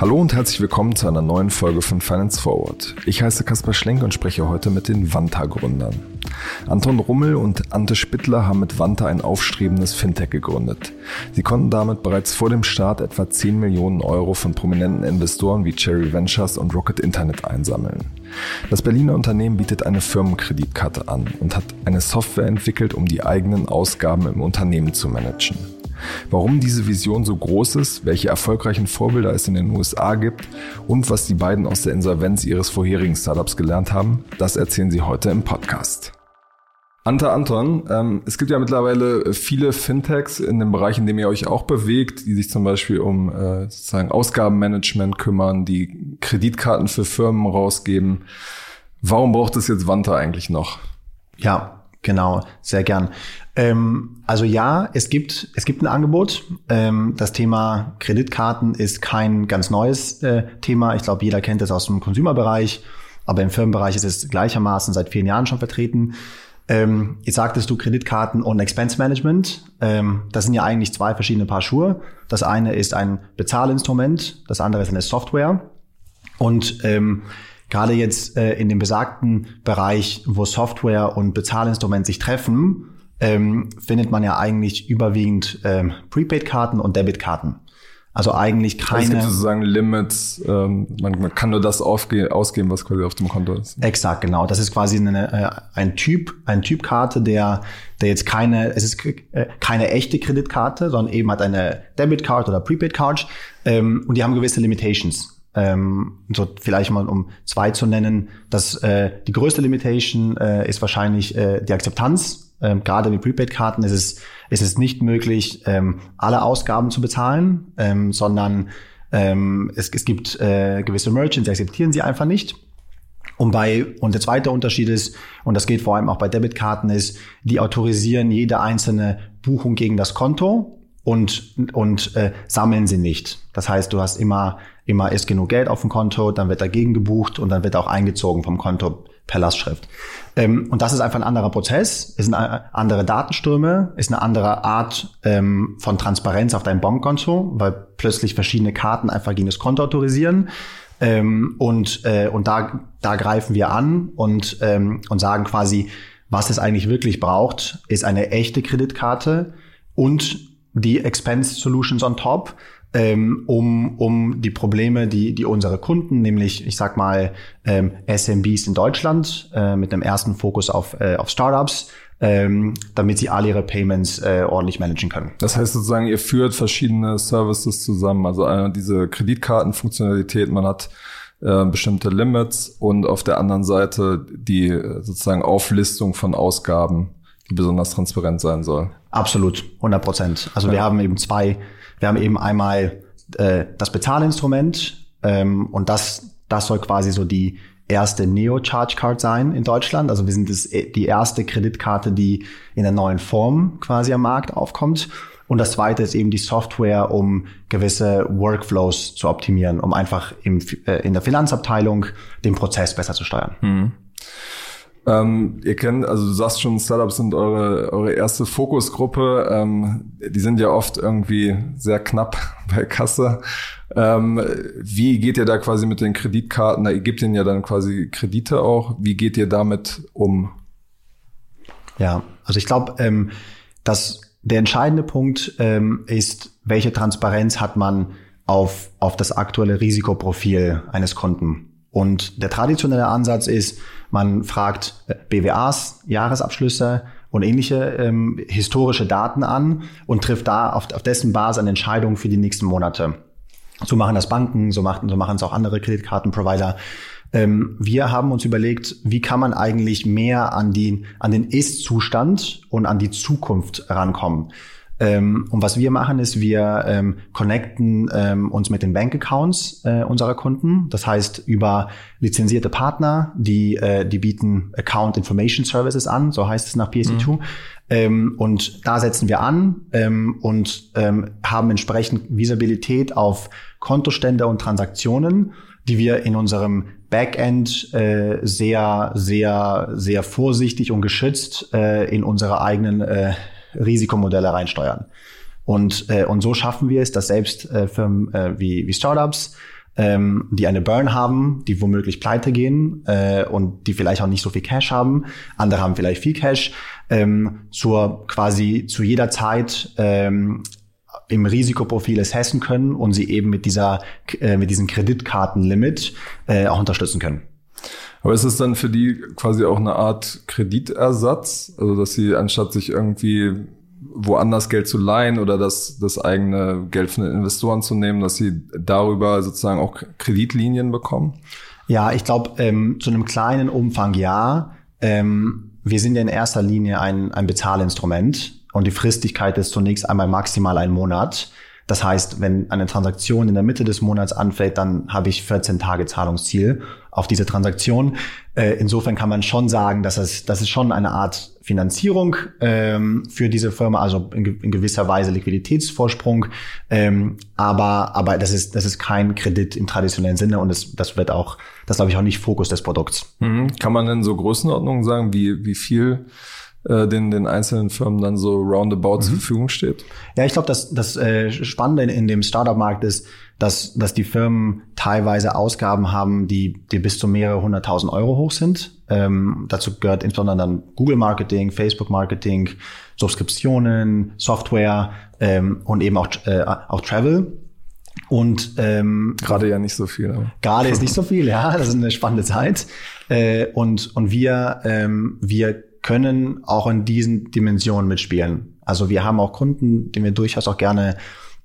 Hallo und herzlich willkommen zu einer neuen Folge von Finance Forward. Ich heiße Kaspar Schlenk und spreche heute mit den Vanta-Gründern. Anton Rummel und Ante Spittler haben mit Vanta ein aufstrebendes Fintech gegründet. Sie konnten damit bereits vor dem Start etwa 10 Millionen Euro von prominenten Investoren wie Cherry Ventures und Rocket Internet einsammeln. Das Berliner Unternehmen bietet eine Firmenkreditkarte an und hat eine Software entwickelt, um die eigenen Ausgaben im Unternehmen zu managen. Warum diese Vision so groß ist, welche erfolgreichen Vorbilder es in den USA gibt und was die beiden aus der Insolvenz ihres vorherigen Startups gelernt haben, das erzählen sie heute im Podcast. Ante Anton, ähm, es gibt ja mittlerweile viele Fintechs in dem Bereich, in dem ihr euch auch bewegt, die sich zum Beispiel um äh, sozusagen Ausgabenmanagement kümmern, die Kreditkarten für Firmen rausgeben. Warum braucht es jetzt Wanta eigentlich noch? Ja, genau, sehr gern. Ähm, also ja, es gibt, es gibt ein Angebot. Ähm, das Thema Kreditkarten ist kein ganz neues äh, Thema. Ich glaube, jeder kennt es aus dem Consumer-Bereich, aber im Firmenbereich ist es gleichermaßen seit vielen Jahren schon vertreten. Ähm, jetzt sagtest du Kreditkarten und Expense Management. Ähm, das sind ja eigentlich zwei verschiedene Paar Schuhe. Das eine ist ein Bezahlinstrument, das andere ist eine Software. Und ähm, gerade jetzt äh, in dem besagten Bereich, wo Software und Bezahlinstrument sich treffen, ähm, findet man ja eigentlich überwiegend ähm, Prepaid-Karten und Debit-Karten. Also eigentlich keine. Also es gibt sozusagen Limits. Ähm, man, man kann nur das ausgeben, was quasi auf dem Konto ist. Exakt, genau. Das ist quasi eine, äh, ein Typ, ein Typ Karte, der, der jetzt keine, es ist äh, keine echte Kreditkarte, sondern eben hat eine Debit Card oder Prepaid Card. Ähm, und die haben gewisse Limitations. Ähm, so vielleicht mal um zwei zu nennen. Das äh, die größte Limitation äh, ist wahrscheinlich äh, die Akzeptanz ähm, gerade mit Prepaid-Karten ist es, ist es nicht möglich, ähm, alle Ausgaben zu bezahlen, ähm, sondern ähm, es, es gibt äh, gewisse Merchants, die akzeptieren sie einfach nicht. Und bei, und der zweite Unterschied ist, und das geht vor allem auch bei Debitkarten, ist, die autorisieren jede einzelne Buchung gegen das Konto und, und äh, sammeln sie nicht. Das heißt, du hast immer, immer ist genug Geld auf dem Konto, dann wird dagegen gebucht und dann wird auch eingezogen vom Konto per Lastschrift. Ähm, und das ist einfach ein anderer Prozess, ist eine andere Datenströme, ist eine andere Art ähm, von Transparenz auf deinem Bankkonto, weil plötzlich verschiedene Karten einfach gegen das Konto autorisieren. Ähm, und äh, und da, da greifen wir an und, ähm, und sagen quasi, was es eigentlich wirklich braucht, ist eine echte Kreditkarte und die Expense Solutions on top, ähm, um, um die Probleme, die, die unsere Kunden, nämlich ich sag mal ähm, SMBs in Deutschland äh, mit einem ersten Fokus auf, äh, auf Startups, ähm, damit sie alle ihre Payments äh, ordentlich managen können. Das heißt sozusagen, ihr führt verschiedene Services zusammen, also äh, diese Kreditkartenfunktionalität, man hat äh, bestimmte Limits und auf der anderen Seite die äh, sozusagen Auflistung von Ausgaben, die besonders transparent sein soll. Absolut, 100 Prozent. Also ja. wir haben eben zwei wir haben eben einmal äh, das Bezahlinstrument ähm, und das, das soll quasi so die erste Neo-Charge Card sein in Deutschland. Also wir sind das, die erste Kreditkarte, die in der neuen Form quasi am Markt aufkommt. Und das zweite ist eben die Software, um gewisse Workflows zu optimieren, um einfach im, äh, in der Finanzabteilung den Prozess besser zu steuern. Hm. Ähm, ihr kennt, also du sagst schon, Startups sind eure, eure erste Fokusgruppe. Ähm, die sind ja oft irgendwie sehr knapp bei Kasse. Ähm, wie geht ihr da quasi mit den Kreditkarten? Da ihr gebt ihnen ja dann quasi Kredite auch. Wie geht ihr damit um? Ja, also ich glaube, ähm, dass der entscheidende Punkt ähm, ist, welche Transparenz hat man auf, auf das aktuelle Risikoprofil eines Kunden. Und der traditionelle Ansatz ist, man fragt äh, BWAs, Jahresabschlüsse und ähnliche ähm, historische Daten an und trifft da auf, auf dessen Basis eine Entscheidung für die nächsten Monate. So machen das Banken, so machen, so machen es auch andere Kreditkartenprovider. Ähm, wir haben uns überlegt, wie kann man eigentlich mehr an, die, an den Ist-Zustand und an die Zukunft rankommen. Ähm, und was wir machen, ist, wir ähm, connecten ähm, uns mit den Bankaccounts äh, unserer Kunden. Das heißt, über lizenzierte Partner, die, äh, die bieten Account Information Services an, so heißt es nach PSD2. Mhm. Ähm, und da setzen wir an ähm, und ähm, haben entsprechend Visibilität auf Kontostände und Transaktionen, die wir in unserem Backend äh, sehr, sehr, sehr vorsichtig und geschützt äh, in unserer eigenen äh, Risikomodelle reinsteuern. Und, äh, und so schaffen wir es, dass selbst äh, Firmen äh, wie, wie Startups, ähm, die eine Burn haben, die womöglich pleite gehen äh, und die vielleicht auch nicht so viel Cash haben, andere haben vielleicht viel Cash, ähm, zur quasi zu jeder Zeit ähm, im Risikoprofil assessmen können und sie eben mit dieser äh, mit diesem Kreditkartenlimit äh, auch unterstützen können. Aber ist es dann für die quasi auch eine Art Kreditersatz? Also, dass sie anstatt sich irgendwie woanders Geld zu leihen oder das, das eigene Geld von den Investoren zu nehmen, dass sie darüber sozusagen auch Kreditlinien bekommen? Ja, ich glaube, ähm, zu einem kleinen Umfang ja. Ähm, wir sind ja in erster Linie ein, ein Bezahlinstrument und die Fristigkeit ist zunächst einmal maximal ein Monat. Das heißt, wenn eine Transaktion in der Mitte des Monats anfällt, dann habe ich 14 Tage Zahlungsziel auf diese Transaktion. Äh, insofern kann man schon sagen, dass es, das ist schon eine Art Finanzierung ähm, für diese Firma, also in, in gewisser Weise Liquiditätsvorsprung. Ähm, aber, aber das ist, das ist kein Kredit im traditionellen Sinne und das, das wird auch, das glaube ich auch nicht Fokus des Produkts. Mhm. Kann man denn so Größenordnungen sagen, wie, wie viel äh, den, den einzelnen Firmen dann so roundabout mhm. zur Verfügung steht? Ja, ich glaube, das, das äh, Spannende in, in dem Startup-Markt ist, dass, dass die Firmen teilweise Ausgaben haben, die, die bis zu mehrere hunderttausend Euro hoch sind. Ähm, dazu gehört insbesondere dann Google Marketing, Facebook Marketing, Subskriptionen, Software ähm, und eben auch, äh, auch Travel. Und ähm, gerade ja nicht so viel. Aber. Gerade ist nicht so viel, ja. Das ist eine spannende Zeit. Äh, und und wir ähm, wir können auch in diesen Dimensionen mitspielen. Also wir haben auch Kunden, denen wir durchaus auch gerne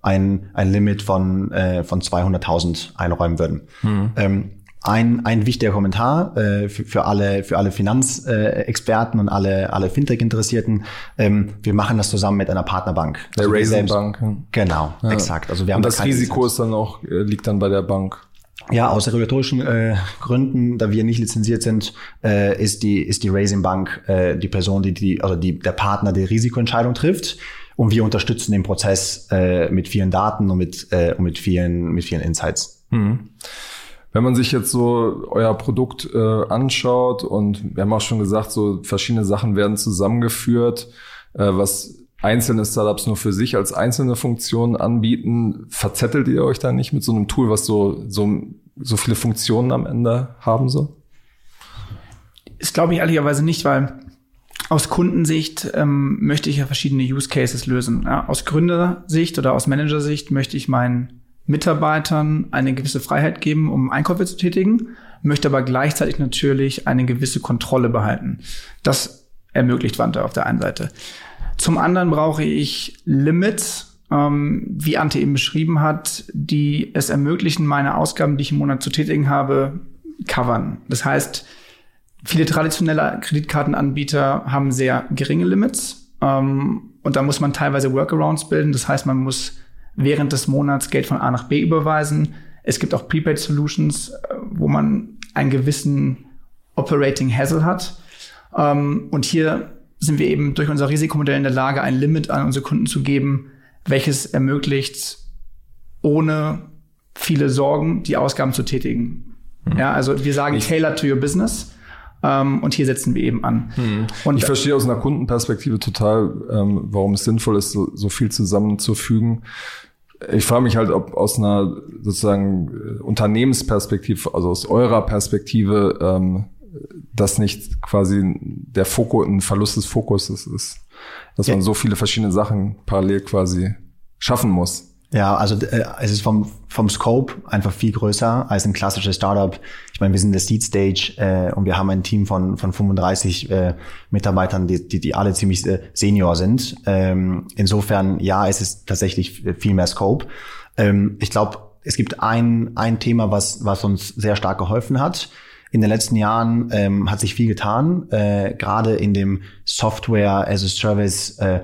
ein, ein Limit von, äh, von 200.000 einräumen würden. Mhm. Ähm, ein, ein wichtiger Kommentar äh, für, für alle für alle Finanzexperten äh, und alle alle Fintech-Interessierten. Ähm, wir machen das zusammen mit einer Partnerbank. Der also Raisin Bank. Genau, ja. exakt. Also wir haben und das Risiko ist dann auch äh, liegt dann bei der Bank. Ja, aus regulatorischen äh, Gründen, da wir nicht lizenziert sind, äh, ist die ist die Raising Bank äh, die Person, die die also die der Partner der Risikoentscheidung trifft und wir unterstützen den Prozess äh, mit vielen Daten und mit äh, und mit vielen mit vielen Insights. Mhm. Wenn man sich jetzt so euer Produkt äh, anschaut und wir haben auch schon gesagt, so verschiedene Sachen werden zusammengeführt, äh, was einzelne Startups nur für sich als einzelne Funktionen anbieten, verzettelt ihr euch da nicht mit so einem Tool, was so, so, so viele Funktionen am Ende haben soll? Das glaube ich ehrlicherweise nicht, weil aus Kundensicht ähm, möchte ich ja verschiedene Use Cases lösen. Ja, aus Gründersicht oder aus Managersicht möchte ich meinen Mitarbeitern eine gewisse Freiheit geben, um Einkäufe zu tätigen, möchte aber gleichzeitig natürlich eine gewisse Kontrolle behalten. Das ermöglicht Wanda auf der einen Seite. Zum anderen brauche ich Limits, ähm, wie Ante eben beschrieben hat, die es ermöglichen, meine Ausgaben, die ich im Monat zu tätigen habe, covern. Das heißt, viele traditionelle Kreditkartenanbieter haben sehr geringe Limits ähm, und da muss man teilweise Workarounds bilden. Das heißt, man muss während des Monats Geld von A nach B überweisen. Es gibt auch Prepaid Solutions, äh, wo man einen gewissen Operating Hassle hat. Ähm, und hier sind wir eben durch unser Risikomodell in der Lage, ein Limit an unsere Kunden zu geben, welches ermöglicht, ohne viele Sorgen die Ausgaben zu tätigen. Hm. Ja, also wir sagen tailored to your business. Ähm, und hier setzen wir eben an. Hm. Und ich verstehe aus einer Kundenperspektive total, ähm, warum es sinnvoll ist, so, so viel zusammenzufügen. Ich frage mich halt, ob aus einer sozusagen äh, Unternehmensperspektive, also aus eurer Perspektive, ähm, das nicht quasi der Fokus, ein Verlust des Fokuses ist, dass ja. man so viele verschiedene Sachen parallel quasi schaffen muss. Ja, also äh, es ist vom, vom Scope einfach viel größer als ein klassisches Startup. Ich meine, wir sind in der Seed Stage äh, und wir haben ein Team von, von 35 äh, Mitarbeitern, die, die, die alle ziemlich äh, senior sind. Ähm, insofern, ja, es ist tatsächlich viel mehr Scope. Ähm, ich glaube, es gibt ein, ein Thema, was, was uns sehr stark geholfen hat in den letzten Jahren ähm, hat sich viel getan, äh, gerade in dem Software as a Service äh,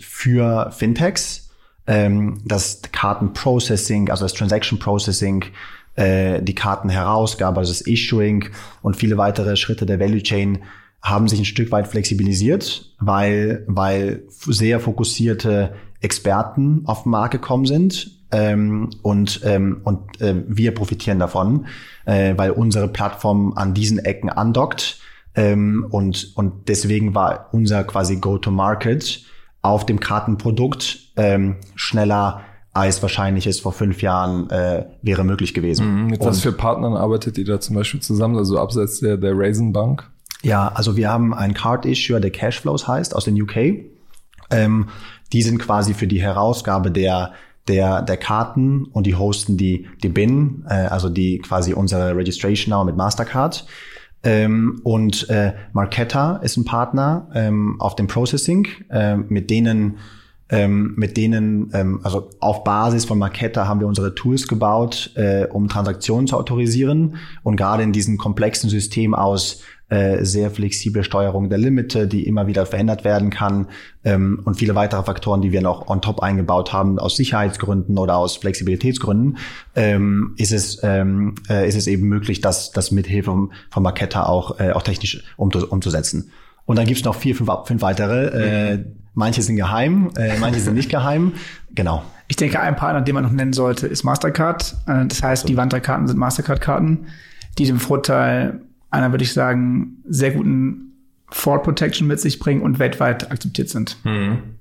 für Fintechs. Ähm, das Kartenprocessing, also das Transaction Processing, äh, die Kartenherausgabe, also das Issuing und viele weitere Schritte der Value Chain haben sich ein Stück weit flexibilisiert, weil, weil sehr fokussierte Experten auf den Markt gekommen sind, ähm, und ähm, und äh, wir profitieren davon, äh, weil unsere Plattform an diesen Ecken andockt ähm, und und deswegen war unser quasi Go-to-Market auf dem Kartenprodukt ähm, schneller als wahrscheinlich es vor fünf Jahren äh, wäre möglich gewesen. Mhm. Mit was für Partnern arbeitet ihr da zum Beispiel zusammen? Also abseits der, der Raisin Bank? Ja, also wir haben einen Card Issuer, der Cashflows heißt, aus den UK. Ähm, die sind quasi für die Herausgabe der der, der Karten und die hosten die, die BIN, äh, also die quasi unsere Registration Now mit Mastercard. Ähm, und äh, Marketa ist ein Partner ähm, auf dem Processing, äh, mit denen ähm, mit denen, ähm, also auf Basis von Marketa haben wir unsere Tools gebaut, äh, um Transaktionen zu autorisieren. Und gerade in diesem komplexen System aus äh, sehr flexible Steuerung der Limite, die immer wieder verändert werden kann ähm, und viele weitere Faktoren, die wir noch on top eingebaut haben aus Sicherheitsgründen oder aus Flexibilitätsgründen, ähm, ist es ähm, äh, ist es eben möglich, das das mit Hilfe von, Marketa auch äh, auch technisch um, umzusetzen. Und dann gibt's noch vier, fünf, fünf weitere. Äh, manche sind geheim, äh, manche sind nicht geheim. Genau. Ich denke, ein Partner, den man noch nennen sollte, ist Mastercard. Äh, das heißt, die Wandterkarten sind Mastercard-Karten, die den Vorteil einer, würde ich sagen, sehr guten Fall Protection mit sich bringen und weltweit akzeptiert sind. Mhm.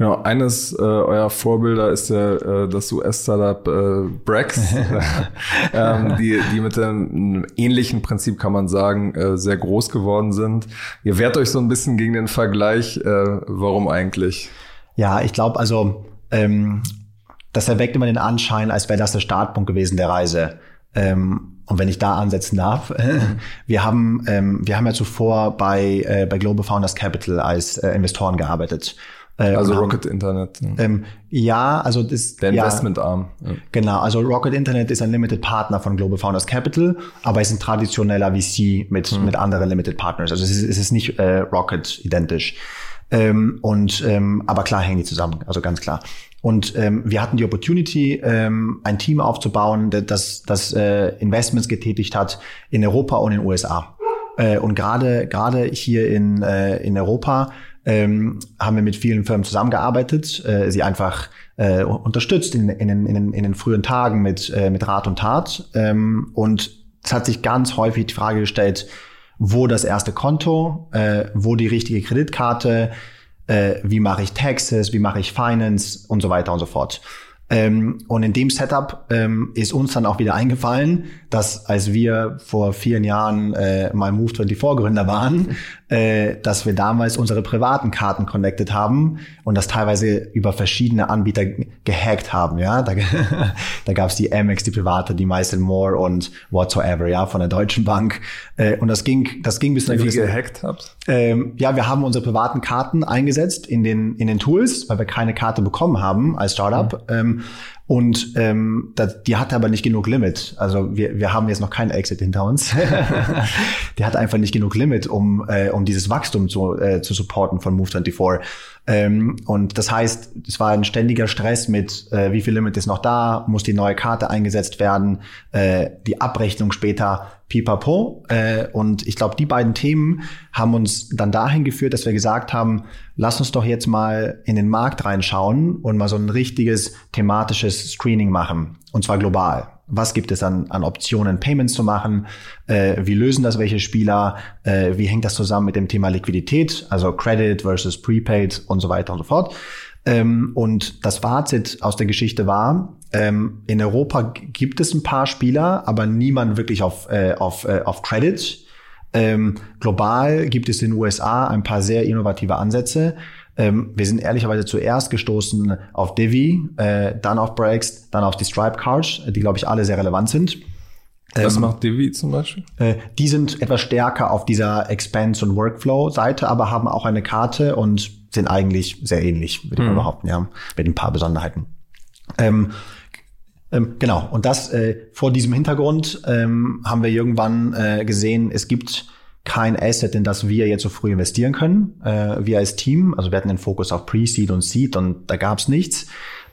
Genau, eines äh, eurer Vorbilder ist ja äh, das US-Startup äh, Brex, ähm, die, die mit einem ähnlichen Prinzip, kann man sagen, äh, sehr groß geworden sind. Ihr wehrt euch so ein bisschen gegen den Vergleich. Äh, warum eigentlich? Ja, ich glaube, also ähm, das erweckt immer den Anschein, als wäre das der Startpunkt gewesen der Reise. Ähm, und wenn ich da ansetzen darf, wir haben ähm, wir haben ja zuvor bei äh, bei Global Founders Capital als äh, Investoren gearbeitet. Äh, also Rocket haben, Internet. Ähm, ja, also das der Investmentarm. Ja. Genau, also Rocket Internet ist ein Limited Partner von Global Founders Capital, aber ist ein traditioneller VC mit hm. mit anderen Limited Partners. Also es ist, es ist nicht äh, Rocket identisch. Ähm, und ähm, aber klar hängen die zusammen, also ganz klar. Und ähm, wir hatten die Opportunity, ähm, ein Team aufzubauen, das, das äh, Investments getätigt hat in Europa und in den USA. Äh, und gerade gerade hier in, äh, in Europa ähm, haben wir mit vielen Firmen zusammengearbeitet, äh, sie einfach äh, unterstützt in, in, in, in, den frühen Tagen mit, äh, mit Rat und Tat. Ähm, und es hat sich ganz häufig die Frage gestellt, wo das erste Konto, äh, wo die richtige Kreditkarte, äh, wie mache ich Taxes, wie mache ich Finance und so weiter und so fort. Ähm, und in dem Setup ähm, ist uns dann auch wieder eingefallen, dass als wir vor vielen Jahren äh, mal Move24 Gründer waren, äh, dass wir damals unsere privaten Karten connected haben und das teilweise über verschiedene Anbieter gehackt haben. Ja, da, da gab es die Amex, die private, die Mice More und whatsoever, ja, von der Deutschen Bank. Äh, und das ging, das ging bis Wie gehackt habt? Ähm, ja, wir haben unsere privaten Karten eingesetzt in den in den Tools, weil wir keine Karte bekommen haben als Startup. Mhm. Ähm, und ähm, das, die hatte aber nicht genug Limit. Also wir, wir haben jetzt noch keinen Exit hinter uns. die hat einfach nicht genug Limit, um, äh, um dieses Wachstum zu, äh, zu supporten von Move24. Ähm, und das heißt, es war ein ständiger Stress mit, äh, wie viel Limit ist noch da, muss die neue Karte eingesetzt werden, äh, die Abrechnung später pipapo. Äh, und ich glaube, die beiden Themen haben uns dann dahin geführt, dass wir gesagt haben, lass uns doch jetzt mal in den Markt reinschauen und mal so ein richtiges thematisches Screening machen. Und zwar global. Was gibt es an, an Optionen, Payments zu machen? Äh, wie lösen das welche Spieler? Äh, wie hängt das zusammen mit dem Thema Liquidität, also Credit versus Prepaid und so weiter und so fort? Ähm, und das Fazit aus der Geschichte war, ähm, in Europa gibt es ein paar Spieler, aber niemand wirklich auf, äh, auf, äh, auf Credit. Ähm, global gibt es in den USA ein paar sehr innovative Ansätze. Ähm, wir sind ehrlicherweise zuerst gestoßen auf Divi, äh, dann auf Breaks, dann auf die Stripe Cards, die glaube ich alle sehr relevant sind. Was ähm, macht Divi zum Beispiel? Äh, die sind etwas stärker auf dieser Expense- und Workflow-Seite, aber haben auch eine Karte und sind eigentlich sehr ähnlich, würde ich mal mhm. behaupten, ja, mit ein paar Besonderheiten. Ähm, ähm, genau, und das äh, vor diesem Hintergrund ähm, haben wir irgendwann äh, gesehen, es gibt kein Asset, in das wir jetzt so früh investieren können. Äh, wir als Team, also wir hatten den Fokus auf Pre-Seed und Seed und da gab's nichts.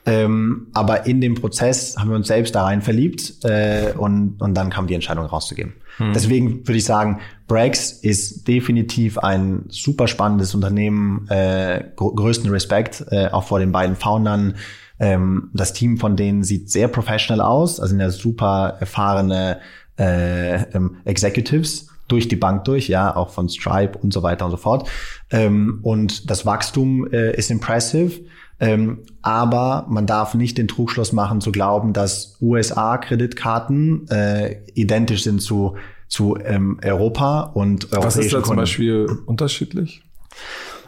Ähm, aber in dem Prozess haben wir uns selbst da rein verliebt äh, und, und dann kam die Entscheidung rauszugeben. Hm. Deswegen würde ich sagen, Breaks ist definitiv ein super spannendes Unternehmen, äh, gr größten Respekt äh, auch vor den beiden Foundern. Ähm, das Team von denen sieht sehr professional aus, also sind ja super erfahrene äh, ähm, Executives durch die Bank durch, ja, auch von Stripe und so weiter und so fort. Ähm, und das Wachstum äh, ist impressive. Ähm, aber man darf nicht den Trugschluss machen zu glauben, dass USA-Kreditkarten äh, identisch sind zu, zu ähm, Europa und europäischen Was ist da zum Beispiel unterschiedlich?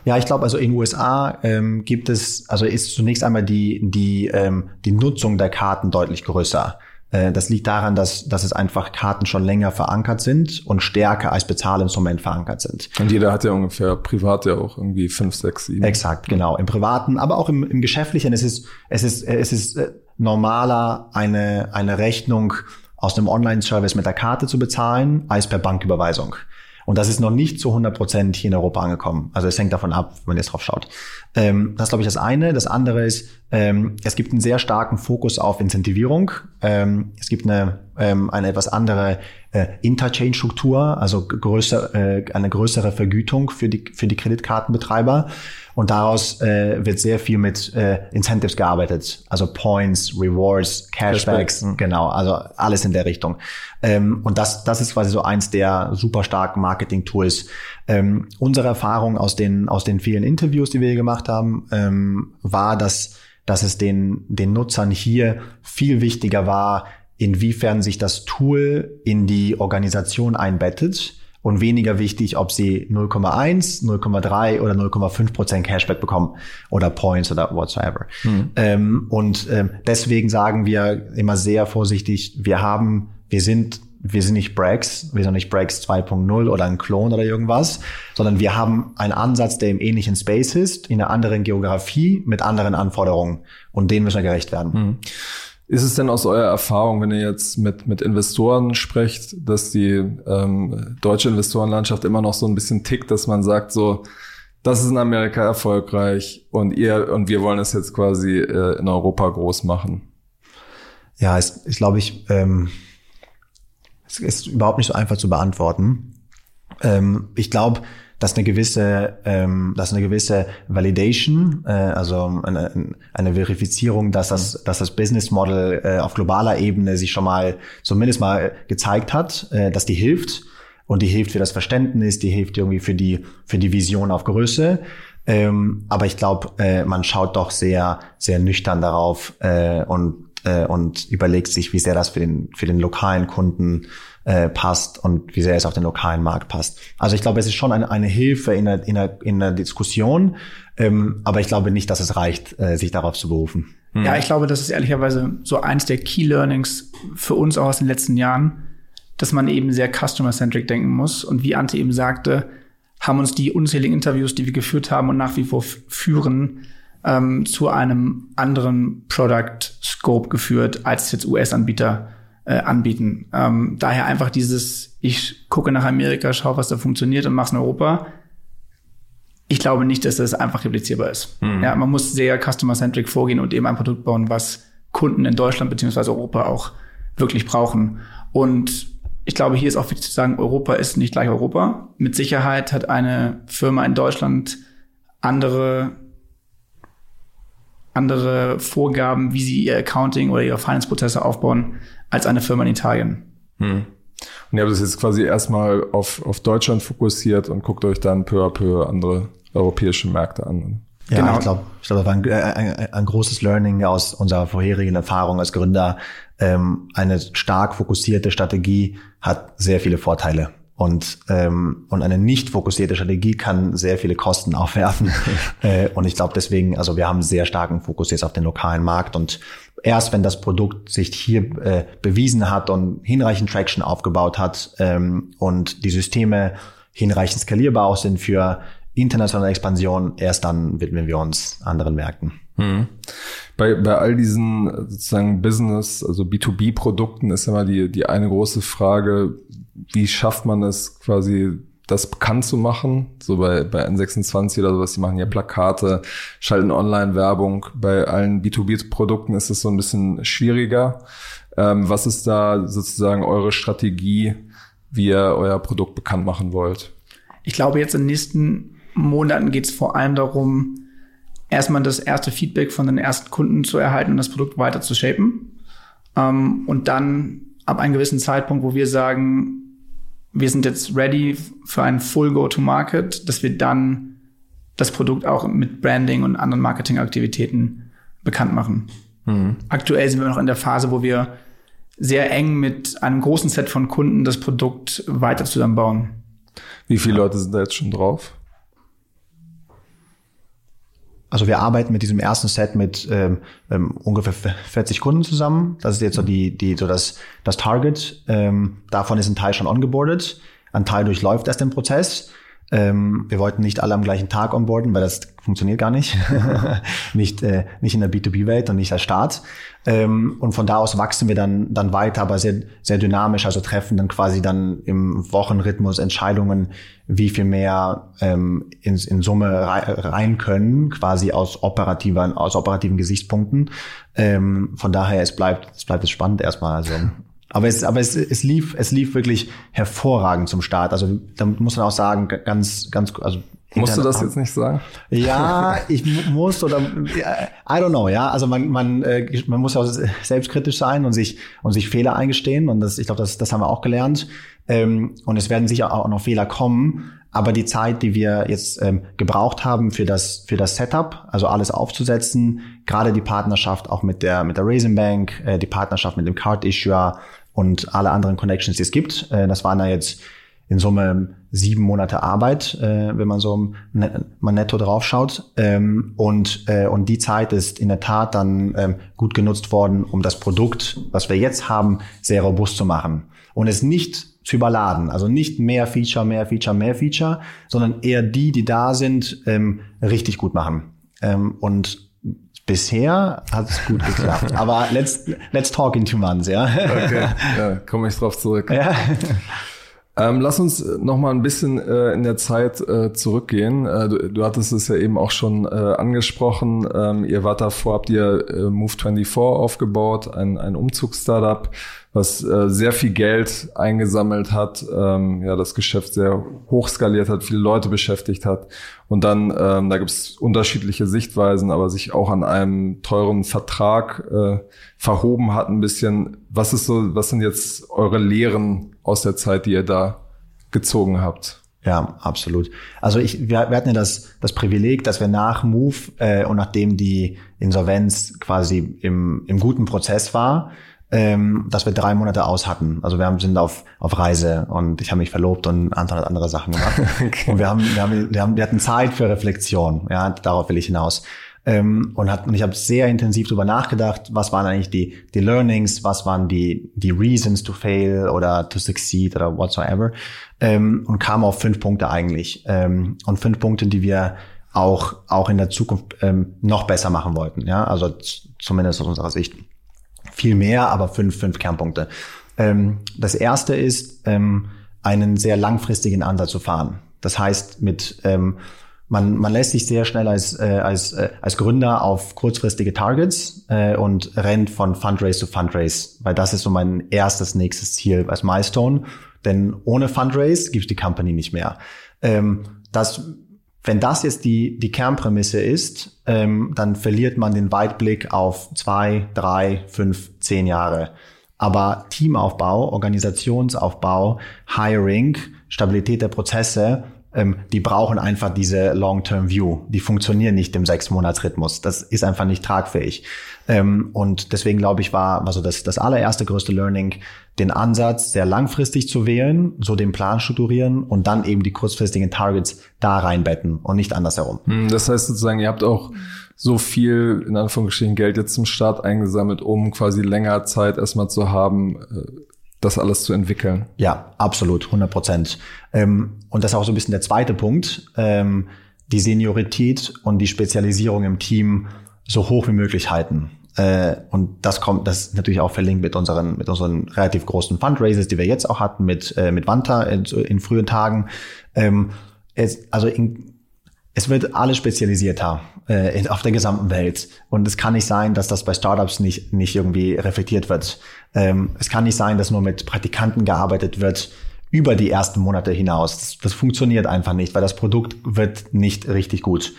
Ja, ich glaube, also in den USA ähm, gibt es, also ist zunächst einmal die, die, ähm, die Nutzung der Karten deutlich größer. Äh, das liegt daran, dass, dass es einfach Karten schon länger verankert sind und stärker als Bezahlinstrument verankert sind. Und jeder hat ja ungefähr privat ja auch irgendwie fünf, sechs, sieben. Exakt, genau. Im Privaten, aber auch im, im Geschäftlichen. Es ist, es ist, es ist äh, normaler, eine, eine Rechnung aus einem Online-Service mit der Karte zu bezahlen, als per Banküberweisung. Und das ist noch nicht zu 100 Prozent hier in Europa angekommen. Also es hängt davon ab, wenn man jetzt drauf schaut. Ähm, das ist, glaube ich, das eine. Das andere ist, ähm, es gibt einen sehr starken Fokus auf Incentivierung. Ähm, es gibt eine, ähm, eine etwas andere äh, Interchange-Struktur, also größer, äh, eine größere Vergütung für die, für die Kreditkartenbetreiber. Und daraus äh, wird sehr viel mit äh, Incentives gearbeitet, also Points, Rewards, Cashbacks, Cashback. genau, also alles in der Richtung. Ähm, und das, das ist quasi so eins der super starken Marketing-Tools. Ähm, unsere Erfahrung aus den, aus den vielen Interviews, die wir hier gemacht haben, ähm, war, dass, dass es den, den Nutzern hier viel wichtiger war, inwiefern sich das Tool in die Organisation einbettet und weniger wichtig, ob sie 0,1, 0,3 oder 0,5 Prozent Cashback bekommen oder Points oder whatsoever. Mhm. Ähm, und ähm, deswegen sagen wir immer sehr vorsichtig, wir haben, wir sind wir sind nicht Brax, wir sind nicht Brax 2.0 oder ein Klon oder irgendwas, sondern wir haben einen Ansatz, der im ähnlichen Space ist, in einer anderen Geografie, mit anderen Anforderungen und denen müssen wir gerecht werden. Mhm. Ist es denn aus eurer Erfahrung, wenn ihr jetzt mit, mit Investoren sprecht, dass die ähm, deutsche Investorenlandschaft immer noch so ein bisschen tickt, dass man sagt so, das ist in Amerika erfolgreich und ihr und wir wollen es jetzt quasi äh, in Europa groß machen? Ja, es ist, glaube ich, ähm, es ist überhaupt nicht so einfach zu beantworten. Ähm, ich glaube, dass eine gewisse, ähm, dass eine gewisse Validation, äh, also eine, eine Verifizierung, dass das, dass das Business Model äh, auf globaler Ebene sich schon mal zumindest mal gezeigt hat, äh, dass die hilft und die hilft für das Verständnis, die hilft irgendwie für die für die Vision auf Größe. Ähm, aber ich glaube, äh, man schaut doch sehr sehr nüchtern darauf äh, und äh, und überlegt sich, wie sehr das für den für den lokalen Kunden äh, passt und wie sehr es auf den lokalen Markt passt. Also ich glaube, es ist schon eine, eine Hilfe in der, in der, in der Diskussion, ähm, aber ich glaube nicht, dass es reicht, äh, sich darauf zu berufen. Mhm. Ja, ich glaube, das ist ehrlicherweise so eins der Key Learnings für uns auch aus den letzten Jahren, dass man eben sehr customer-centric denken muss. Und wie Ante eben sagte, haben uns die unzähligen Interviews, die wir geführt haben und nach wie vor führen, ähm, zu einem anderen Product Scope geführt, als jetzt US-Anbieter äh, anbieten. Ähm, daher einfach dieses, ich gucke nach Amerika, schaue, was da funktioniert und mach's in Europa. Ich glaube nicht, dass das einfach replizierbar ist. Mhm. Ja, man muss sehr customer-centric vorgehen und eben ein Produkt bauen, was Kunden in Deutschland beziehungsweise Europa auch wirklich brauchen. Und ich glaube, hier ist auch wichtig zu sagen, Europa ist nicht gleich Europa. Mit Sicherheit hat eine Firma in Deutschland andere andere Vorgaben, wie sie ihr Accounting oder ihre Finance-Prozesse aufbauen, als eine Firma in Italien. Hm. Und ihr habt das jetzt quasi erstmal auf, auf Deutschland fokussiert und guckt euch dann peu à peu andere europäische Märkte an. Ja, genau. ich glaube, ich glaube, das war ein, ein, ein, großes Learning aus unserer vorherigen Erfahrung als Gründer. Ähm, eine stark fokussierte Strategie hat sehr viele Vorteile. Und, ähm, und eine nicht fokussierte Strategie kann sehr viele Kosten aufwerfen. äh, und ich glaube deswegen, also wir haben sehr starken Fokus jetzt auf den lokalen Markt und erst wenn das Produkt sich hier äh, bewiesen hat und hinreichend Traction aufgebaut hat ähm, und die Systeme hinreichend skalierbar auch sind für internationale Expansion, erst dann widmen wir uns anderen Märkten. Hm. Bei, bei all diesen sozusagen Business, also B2B-Produkten ist immer die, die eine große Frage, wie schafft man es quasi, das bekannt zu machen? So bei, bei N26 oder sowas, die machen ja Plakate, schalten Online-Werbung. Bei allen B2B-Produkten ist es so ein bisschen schwieriger. Ähm, was ist da sozusagen eure Strategie, wie ihr euer Produkt bekannt machen wollt? Ich glaube, jetzt in den nächsten Monaten geht es vor allem darum, erstmal das erste Feedback von den ersten Kunden zu erhalten und das Produkt weiter zu shapen. Ähm, und dann ab einem gewissen Zeitpunkt, wo wir sagen, wir sind jetzt ready für ein Full Go-to-Market, dass wir dann das Produkt auch mit Branding und anderen Marketingaktivitäten bekannt machen. Mhm. Aktuell sind wir noch in der Phase, wo wir sehr eng mit einem großen Set von Kunden das Produkt weiter zusammenbauen. Wie viele Leute sind da jetzt schon drauf? Also wir arbeiten mit diesem ersten Set mit ähm, ähm, ungefähr 40 Kunden zusammen. Das ist jetzt so die, die so das, das Target. Ähm, davon ist ein Teil schon ongeboardet. Ein Teil durchläuft erst den Prozess. Ähm, wir wollten nicht alle am gleichen Tag onboarden, weil das funktioniert gar nicht. nicht, äh, nicht in der B2B-Welt und nicht als Start. Ähm, und von da aus wachsen wir dann, dann weiter, aber sehr, sehr dynamisch, also treffen dann quasi dann im Wochenrhythmus Entscheidungen, wie viel mehr ähm, in, in Summe rein können, quasi aus operativen, aus operativen Gesichtspunkten. Ähm, von daher, es bleibt, es bleibt spannend erstmal. Also aber es, aber es, es lief, es lief wirklich hervorragend zum Start. Also da muss man auch sagen, ganz, ganz, also Musst du das jetzt nicht sagen? Ja, ich muss oder I don't know, ja. Also man, man, äh, man muss ja auch selbstkritisch sein und sich und sich Fehler eingestehen und das, ich glaube, das, das haben wir auch gelernt. Ähm, und es werden sicher auch noch Fehler kommen. Aber die Zeit, die wir jetzt ähm, gebraucht haben für das für das Setup, also alles aufzusetzen, gerade die Partnerschaft auch mit der mit der Raisin Bank, äh, die Partnerschaft mit dem Card Issuer und alle anderen Connections, die es gibt, äh, das waren da jetzt in Summe sieben Monate Arbeit, äh, wenn man so mal netto draufschaut. Ähm, und, äh, und die Zeit ist in der Tat dann ähm, gut genutzt worden, um das Produkt, was wir jetzt haben, sehr robust zu machen. Und es nicht zu überladen. Also nicht mehr Feature, mehr Feature, mehr Feature, sondern eher die, die da sind, ähm, richtig gut machen. Ähm, und bisher hat es gut geklappt. Aber let's, let's talk in two months, ja. Okay, ja, komme ich drauf zurück. Ja. Ähm, lass uns noch mal ein bisschen äh, in der Zeit äh, zurückgehen. Äh, du, du, hattest es ja eben auch schon äh, angesprochen. Ähm, ihr wart davor, habt ihr äh, Move24 aufgebaut, ein, ein Umzugsstartup was äh, sehr viel Geld eingesammelt hat, ähm, ja, das Geschäft sehr hoch skaliert hat, viele Leute beschäftigt hat. Und dann, ähm, da gibt es unterschiedliche Sichtweisen, aber sich auch an einem teuren Vertrag verhoben hat ein bisschen. Was ist so, was sind jetzt eure Lehren aus der Zeit, die ihr da gezogen habt? Ja, absolut. Also ich, wir, wir hatten ja das, das Privileg, dass wir nach Move äh, und nachdem die Insolvenz quasi im, im guten Prozess war, ähm, dass wir drei Monate aus hatten. Also wir haben, sind auf, auf Reise und ich habe mich verlobt und Anton hat andere Sachen gemacht. okay. Und wir haben, wir haben, wir haben, wir hatten Zeit für Reflexion. Ja, darauf will ich hinaus. Ähm, und, hat, und ich habe sehr intensiv darüber nachgedacht, was waren eigentlich die, die Learnings, was waren die, die Reasons to fail oder to succeed oder whatsoever. Ähm, und kam auf fünf Punkte eigentlich. Ähm, und fünf Punkte, die wir auch, auch in der Zukunft ähm, noch besser machen wollten. Ja, also zumindest aus unserer Sicht viel mehr, aber fünf, fünf Kernpunkte. Ähm, das erste ist, ähm, einen sehr langfristigen Ansatz zu fahren. Das heißt, mit ähm, man, man lässt sich sehr schnell als, äh, als, äh, als Gründer auf kurzfristige Targets äh, und rennt von Fundraise zu Fundraise, weil das ist so mein erstes nächstes Ziel als Milestone. Denn ohne Fundraise gibt es die Company nicht mehr. Ähm, das wenn das jetzt die, die Kernprämisse ist, ähm, dann verliert man den Weitblick auf zwei, drei, fünf, zehn Jahre. Aber Teamaufbau, Organisationsaufbau, Hiring, Stabilität der Prozesse, ähm, die brauchen einfach diese Long-Term View. Die funktionieren nicht im Sechs-Monats-Rhythmus. Das ist einfach nicht tragfähig. Ähm, und deswegen glaube ich, war also das, das allererste größte Learning, den Ansatz sehr langfristig zu wählen, so den Plan strukturieren und dann eben die kurzfristigen Targets da reinbetten und nicht andersherum. Hm, das heißt sozusagen, ihr habt auch so viel, in Anführungsstrichen, Geld jetzt zum Start eingesammelt, um quasi länger Zeit erstmal zu haben, äh, das alles zu entwickeln. Ja, absolut, 100 Prozent. Ähm, und das ist auch so ein bisschen der zweite Punkt, ähm, die Seniorität und die Spezialisierung im Team so hoch wie möglich halten. Äh, und das kommt, das ist natürlich auch verlinkt mit unseren, mit unseren relativ großen Fundraisers, die wir jetzt auch hatten, mit, äh, mit Vanta in, in frühen Tagen. Ähm, es, also in, es wird alles spezialisierter äh, auf der gesamten Welt. Und es kann nicht sein, dass das bei Startups nicht, nicht irgendwie reflektiert wird. Ähm, es kann nicht sein, dass nur mit Praktikanten gearbeitet wird über die ersten Monate hinaus. Das, das funktioniert einfach nicht, weil das Produkt wird nicht richtig gut.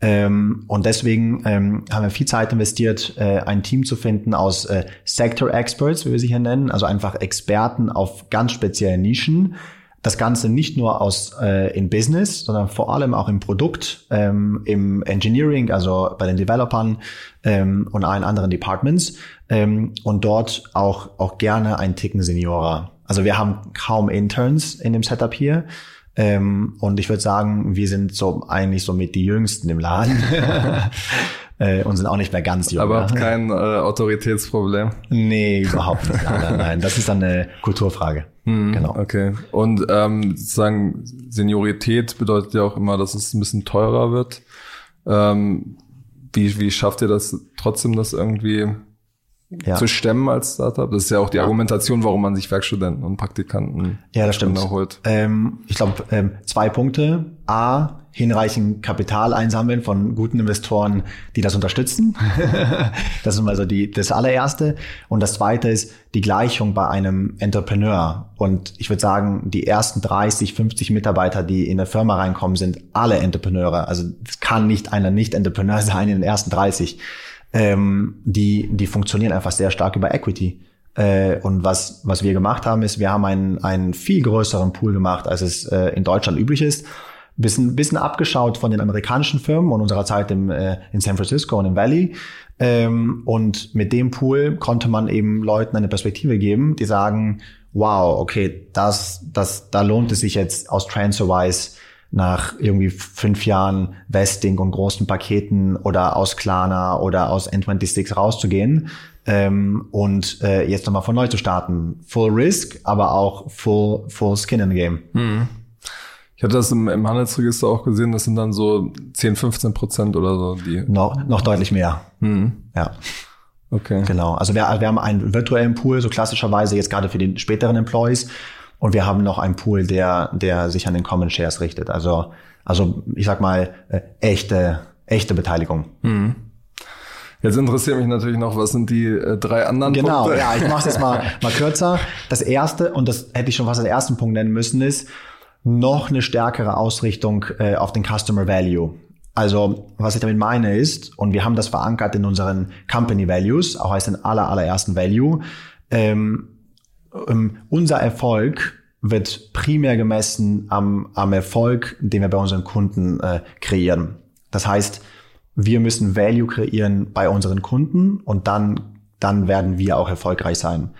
Ähm, und deswegen ähm, haben wir viel Zeit investiert, äh, ein Team zu finden aus äh, Sector Experts, wie wir sie hier nennen, also einfach Experten auf ganz speziellen Nischen, das Ganze nicht nur aus äh, in Business, sondern vor allem auch im Produkt, ähm, im Engineering, also bei den Developern ähm, und allen anderen Departments ähm, und dort auch auch gerne ein Ticken Seniorer. Also wir haben kaum Interns in dem Setup hier. Ähm, und ich würde sagen, wir sind so eigentlich so mit die Jüngsten im Laden. äh, und sind auch nicht mehr ganz jung. Aber habt kein äh, Autoritätsproblem? Nee, überhaupt nicht. Nein, nein, das ist dann eine Kulturfrage. Mhm, genau. Okay. Und ähm, sozusagen Seniorität bedeutet ja auch immer, dass es ein bisschen teurer wird. Ähm, wie, wie schafft ihr das trotzdem, das irgendwie ja. zu stemmen als Startup? Das ist ja auch die Argumentation, warum man sich Werkstudenten und Praktikanten ja, das stimmt. holt. Ähm, ich glaube, ähm, zwei Punkte. A, hinreichend Kapital einsammeln von guten Investoren, die das unterstützen. das ist also die, das allererste. Und das zweite ist die Gleichung bei einem Entrepreneur. Und ich würde sagen, die ersten 30, 50 Mitarbeiter, die in eine Firma reinkommen, sind alle Entrepreneure. Also es kann nicht einer Nicht-Entrepreneur sein in den ersten 30. Ähm, die, die funktionieren einfach sehr stark über Equity. Äh, und was, was wir gemacht haben, ist, wir haben einen, einen viel größeren Pool gemacht, als es äh, in Deutschland üblich ist bisschen, bisschen abgeschaut von den amerikanischen Firmen und unserer Zeit im, äh, in San Francisco und im Valley. Ähm, und mit dem Pool konnte man eben Leuten eine Perspektive geben, die sagen, wow, okay, das, das, da lohnt es sich jetzt aus TransferWise nach irgendwie fünf Jahren Vesting und großen Paketen oder aus Klarna oder aus N26 rauszugehen ähm, und äh, jetzt nochmal von neu zu starten. Full Risk, aber auch full, full Skin in the Game. Mhm. Ich hatte das im, im Handelsregister auch gesehen, das sind dann so 10, 15 Prozent oder so. Die noch, noch deutlich mehr. Mhm. Ja. Okay. Genau. Also wir, wir haben einen virtuellen Pool, so klassischerweise jetzt gerade für die späteren Employees. Und wir haben noch einen Pool, der, der sich an den Common Shares richtet. Also, also ich sag mal, äh, echte, echte Beteiligung. Mhm. Jetzt interessiert mich natürlich noch, was sind die äh, drei anderen genau, Punkte? Genau, ja, ich mache es jetzt mal, mal kürzer. Das erste, und das hätte ich schon fast als ersten Punkt nennen müssen, ist, noch eine stärkere Ausrichtung äh, auf den Customer Value. Also, was ich damit meine ist, und wir haben das verankert in unseren Company Values, auch als den aller, allerersten Value, ähm, ähm, unser Erfolg wird primär gemessen am, am Erfolg, den wir bei unseren Kunden äh, kreieren. Das heißt, wir müssen Value kreieren bei unseren Kunden und dann, dann werden wir auch erfolgreich sein.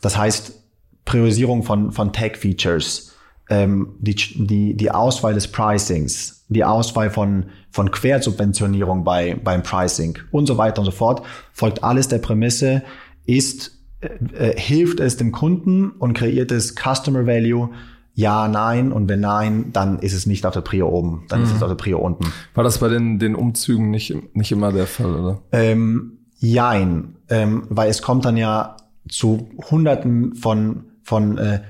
Das heißt, Priorisierung von, von Tech-Features, ähm, die, die, die Auswahl des Pricings, die Auswahl von, von Quersubventionierung bei, beim Pricing und so weiter und so fort, folgt alles der Prämisse, ist, äh, äh, hilft es dem Kunden und kreiert es Customer Value, ja, nein. Und wenn nein, dann ist es nicht auf der Prio oben. Dann mhm. ist es auf der Prio unten. War das bei den, den Umzügen nicht, nicht immer der Fall, oder? Ähm, jein. Ähm, weil es kommt dann ja zu Hunderten von von äh,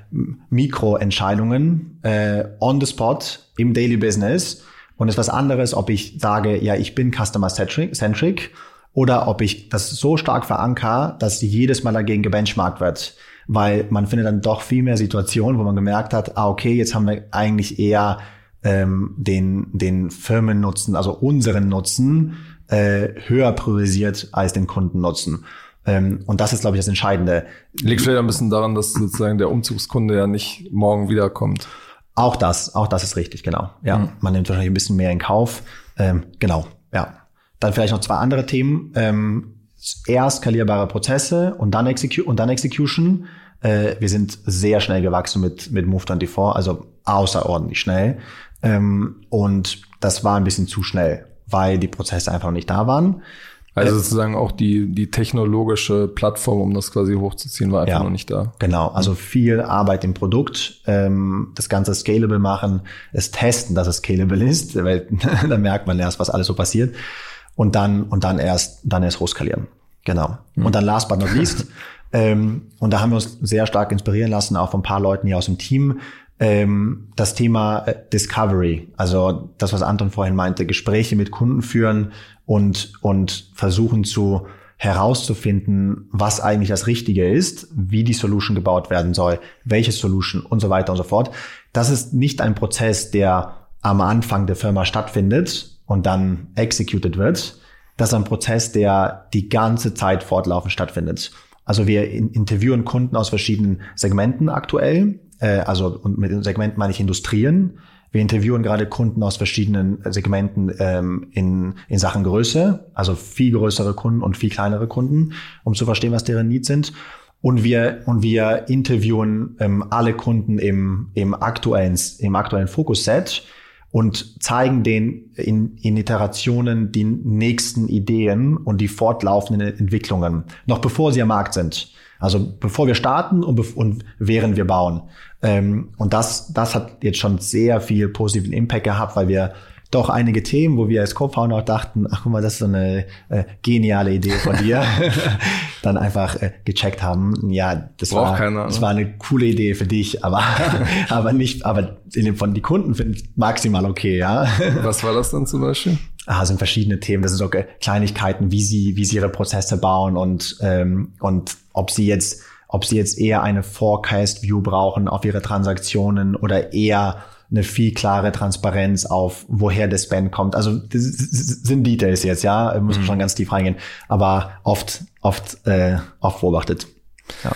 Mikroentscheidungen äh, on the spot im Daily Business. Und es ist was anderes, ob ich sage, ja, ich bin Customer Centric oder ob ich das so stark verankere, dass jedes Mal dagegen gebenchmarkt wird. Weil man findet dann doch viel mehr Situationen, wo man gemerkt hat, ah, okay, jetzt haben wir eigentlich eher ähm, den, den Firmennutzen, also unseren Nutzen, äh, höher priorisiert als den Kundennutzen. Ähm, und das ist, glaube ich, das Entscheidende. Liegt vielleicht ein bisschen daran, dass sozusagen der Umzugskunde ja nicht morgen wiederkommt. Auch das, auch das ist richtig, genau. Ja, mhm. man nimmt wahrscheinlich ein bisschen mehr in Kauf. Ähm, genau, ja. Dann vielleicht noch zwei andere Themen. Ähm, erst skalierbare Prozesse und dann, Execu und dann Execution. Äh, wir sind sehr schnell gewachsen mit, mit Move24, also außerordentlich schnell. Ähm, und das war ein bisschen zu schnell, weil die Prozesse einfach noch nicht da waren. Also sozusagen auch die, die technologische Plattform, um das quasi hochzuziehen, war einfach ja, noch nicht da. Genau, also viel Arbeit im Produkt, ähm, das Ganze scalable machen, es testen, dass es scalable ist, weil dann merkt man erst, was alles so passiert. Und dann, und dann erst, dann erst hochskalieren. Genau. Mhm. Und dann last but not least, ähm, und da haben wir uns sehr stark inspirieren lassen, auch von ein paar Leuten hier aus dem Team, ähm, das Thema äh, Discovery, also das, was Anton vorhin meinte, Gespräche mit Kunden führen und, und versuchen zu herauszufinden, was eigentlich das Richtige ist, wie die Solution gebaut werden soll, welche Solution und so weiter und so fort. Das ist nicht ein Prozess, der am Anfang der Firma stattfindet und dann executed wird. Das ist ein Prozess, der die ganze Zeit fortlaufend stattfindet. Also wir interviewen Kunden aus verschiedenen Segmenten aktuell äh, also und mit dem Segment meine ich Industrien. Wir interviewen gerade Kunden aus verschiedenen Segmenten ähm, in, in Sachen Größe, also viel größere Kunden und viel kleinere Kunden, um zu verstehen, was deren Needs sind. Und wir, und wir interviewen ähm, alle Kunden im, im aktuellen, im aktuellen Fokusset und zeigen den in, in Iterationen die nächsten Ideen und die fortlaufenden Entwicklungen, noch bevor sie am Markt sind. Also bevor wir starten und, und während wir bauen. Ähm, und das, das hat jetzt schon sehr viel positiven Impact gehabt, weil wir doch einige Themen, wo wir als Co-Founder auch dachten, ach guck mal, das ist so eine äh, geniale Idee von dir, dann einfach äh, gecheckt haben, ja, das Braucht war, keiner, das ne? war eine coole Idee für dich, aber aber nicht, aber in dem, von die Kunden finden es maximal okay, ja. Was war das dann zum Beispiel? Ah, sind verschiedene Themen. Das sind so Kleinigkeiten, wie sie, wie sie ihre Prozesse bauen und ähm, und ob sie jetzt, ob sie jetzt eher eine Forecast View brauchen auf ihre Transaktionen oder eher eine viel klare Transparenz auf, woher der Spend kommt. Also das sind Details jetzt, ja, muss man schon ganz tief reingehen, aber oft, oft, äh, oft beobachtet. Ja.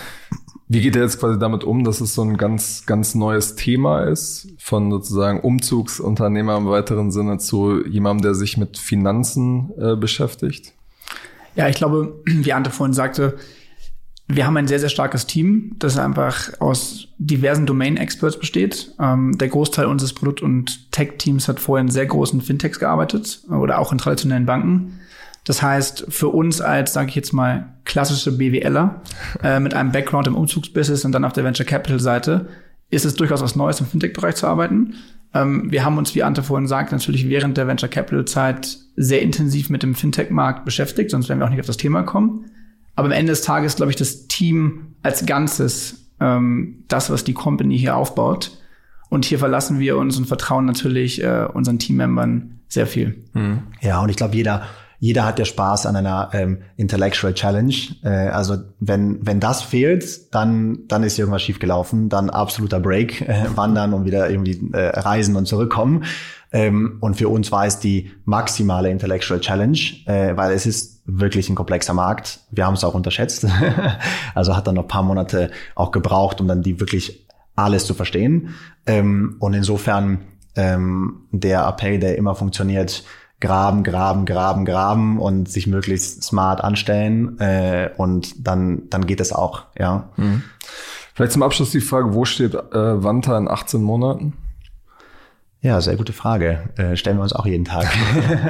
Wie geht er jetzt quasi damit um, dass es so ein ganz, ganz neues Thema ist, von sozusagen Umzugsunternehmer im weiteren Sinne zu jemandem, der sich mit Finanzen äh, beschäftigt? Ja, ich glaube, wie Ante vorhin sagte, wir haben ein sehr, sehr starkes Team, das einfach aus diversen Domain-Experts besteht. Ähm, der Großteil unseres Produkt- und Tech-Teams hat vorher in sehr großen Fintechs gearbeitet oder auch in traditionellen Banken. Das heißt, für uns als, sage ich jetzt mal, klassische BWLer äh, mit einem Background im Umzugsbusiness und dann auf der Venture Capital Seite ist es durchaus was Neues im Fintech-Bereich zu arbeiten. Ähm, wir haben uns, wie Ante vorhin sagt, natürlich während der Venture Capital-Zeit sehr intensiv mit dem Fintech-Markt beschäftigt, sonst werden wir auch nicht auf das Thema kommen. Aber am Ende des Tages, glaube ich, das Team als Ganzes, ähm, das, was die Company hier aufbaut. Und hier verlassen wir uns und vertrauen natürlich äh, unseren Teammembern sehr viel. Mhm. Ja, und ich glaube, jeder, jeder hat ja Spaß an einer ähm, Intellectual Challenge. Äh, also wenn, wenn das fehlt, dann, dann ist irgendwas schiefgelaufen. Dann absoluter Break, äh, wandern und wieder irgendwie äh, reisen und zurückkommen. Ähm, und für uns war es die maximale Intellectual Challenge, äh, weil es ist wirklich ein komplexer Markt. Wir haben es auch unterschätzt. also hat dann noch paar Monate auch gebraucht, um dann die wirklich alles zu verstehen. Ähm, und insofern ähm, der Appell, der immer funktioniert, graben, graben, graben, graben und sich möglichst smart anstellen äh, und dann, dann geht es auch, ja. Mhm. Vielleicht zum Abschluss die Frage, wo steht äh, Wanta in 18 Monaten? Ja, sehr gute Frage. Äh, stellen wir uns auch jeden Tag.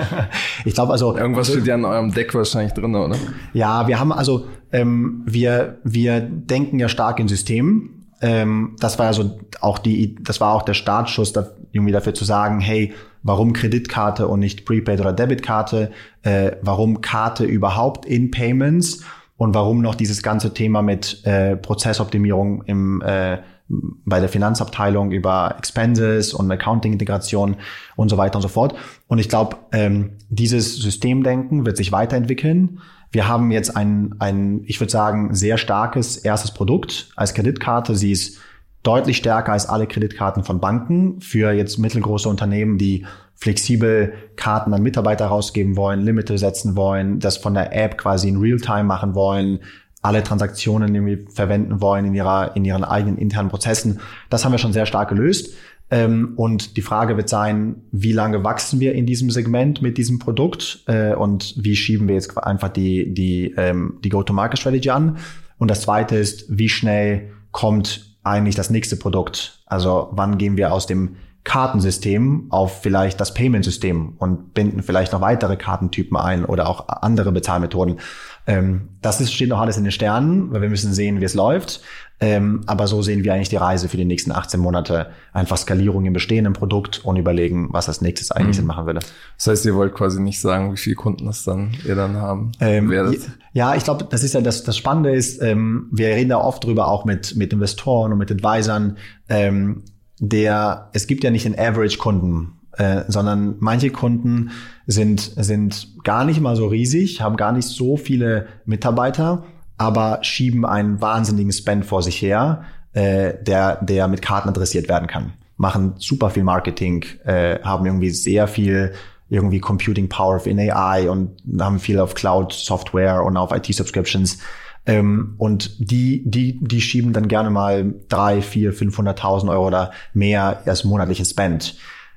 ich glaube also. Irgendwas steht ja an eurem Deck wahrscheinlich drin, oder? Ja, wir haben also, ähm, wir, wir denken ja stark in Systemen. Ähm, das war ja so auch die, das war auch der Startschuss, da, irgendwie dafür zu sagen, hey, warum Kreditkarte und nicht Prepaid oder Debitkarte? Äh, warum Karte überhaupt in Payments? Und warum noch dieses ganze Thema mit äh, Prozessoptimierung im äh, bei der Finanzabteilung über Expenses und Accounting-Integration und so weiter und so fort. Und ich glaube, ähm, dieses Systemdenken wird sich weiterentwickeln. Wir haben jetzt ein, ein, ich würde sagen, sehr starkes erstes Produkt als Kreditkarte. Sie ist deutlich stärker als alle Kreditkarten von Banken für jetzt mittelgroße Unternehmen, die flexibel Karten an Mitarbeiter rausgeben wollen, Limite setzen wollen, das von der App quasi in Realtime machen wollen, alle Transaktionen irgendwie verwenden wollen in ihrer in ihren eigenen internen Prozessen. Das haben wir schon sehr stark gelöst. Ähm, und die Frage wird sein, wie lange wachsen wir in diesem Segment mit diesem Produkt äh, und wie schieben wir jetzt einfach die die ähm, die Go-to-Market-Strategy an. Und das Zweite ist, wie schnell kommt eigentlich das nächste Produkt? Also wann gehen wir aus dem Kartensystem auf vielleicht das Payment-System und binden vielleicht noch weitere Kartentypen ein oder auch andere Bezahlmethoden. Ähm, das ist, steht noch alles in den Sternen, weil wir müssen sehen, wie es läuft. Ähm, aber so sehen wir eigentlich die Reise für die nächsten 18 Monate. Einfach Skalierung im bestehenden Produkt und überlegen, was als nächstes eigentlich mhm. Machen würde. Das heißt, ihr wollt quasi nicht sagen, wie viele Kunden das dann ihr dann haben ähm, werdet. Ja, ich glaube, das ist ja das, das Spannende ist, ähm, wir reden da oft drüber, auch mit, mit Investoren und mit Advisern, ähm, der, es gibt ja nicht den Average-Kunden, äh, sondern manche Kunden sind, sind gar nicht mal so riesig, haben gar nicht so viele Mitarbeiter, aber schieben einen wahnsinnigen Spend vor sich her, äh, der, der mit Karten adressiert werden kann. Machen super viel Marketing, äh, haben irgendwie sehr viel irgendwie Computing Power in AI und haben viel auf Cloud Software und auf IT Subscriptions Ähm, und die, die, die schieben dann gerne mal drei, vier, 500.000 Euro oder mehr als monatliches Spend.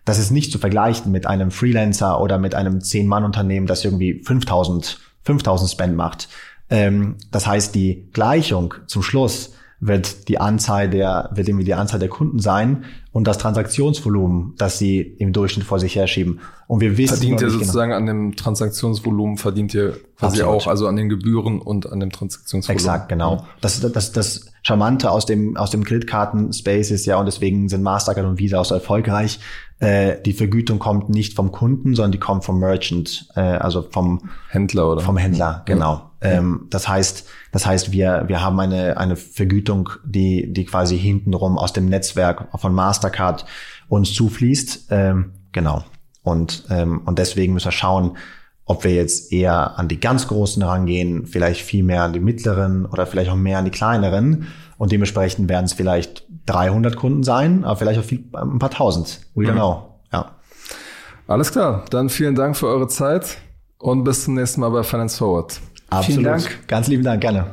Das ist nicht zu vergleichen mit einem Freelancer oder mit einem Zehn-Mann-Unternehmen, das irgendwie 5000, 5000 Spend macht. Ähm, das heißt, die Gleichung zum Schluss wird die Anzahl der, wird irgendwie die Anzahl der Kunden sein und das Transaktionsvolumen, das sie im Durchschnitt vor sich herschieben. Und wir wissen verdient ihr genau sozusagen genau. an dem Transaktionsvolumen verdient ihr quasi Absolut. auch, also an den Gebühren und an dem Transaktionsvolumen. Exakt, genau. Das, das, das Charmante aus dem aus dem Kreditkarten-Space ist ja und deswegen sind Mastercard und Visa auch so erfolgreich. Äh, die Vergütung kommt nicht vom Kunden, sondern die kommt vom Merchant, äh, also vom Händler oder vom Händler, genau. Ja. Ähm, das heißt, das heißt, wir, wir haben eine, eine Vergütung, die, die quasi hintenrum aus dem Netzwerk von Mastercard uns zufließt. Ähm, genau. Und, ähm, und deswegen müssen wir schauen, ob wir jetzt eher an die ganz Großen rangehen, vielleicht viel mehr an die mittleren oder vielleicht auch mehr an die kleineren. Und dementsprechend werden es vielleicht 300 Kunden sein, aber vielleicht auch viel, ein paar tausend. We don't know. Ja. Alles klar. Dann vielen Dank für eure Zeit und bis zum nächsten Mal bei Finance Forward. Absolut. Vielen Dank. Ganz lieben Dank, gerne.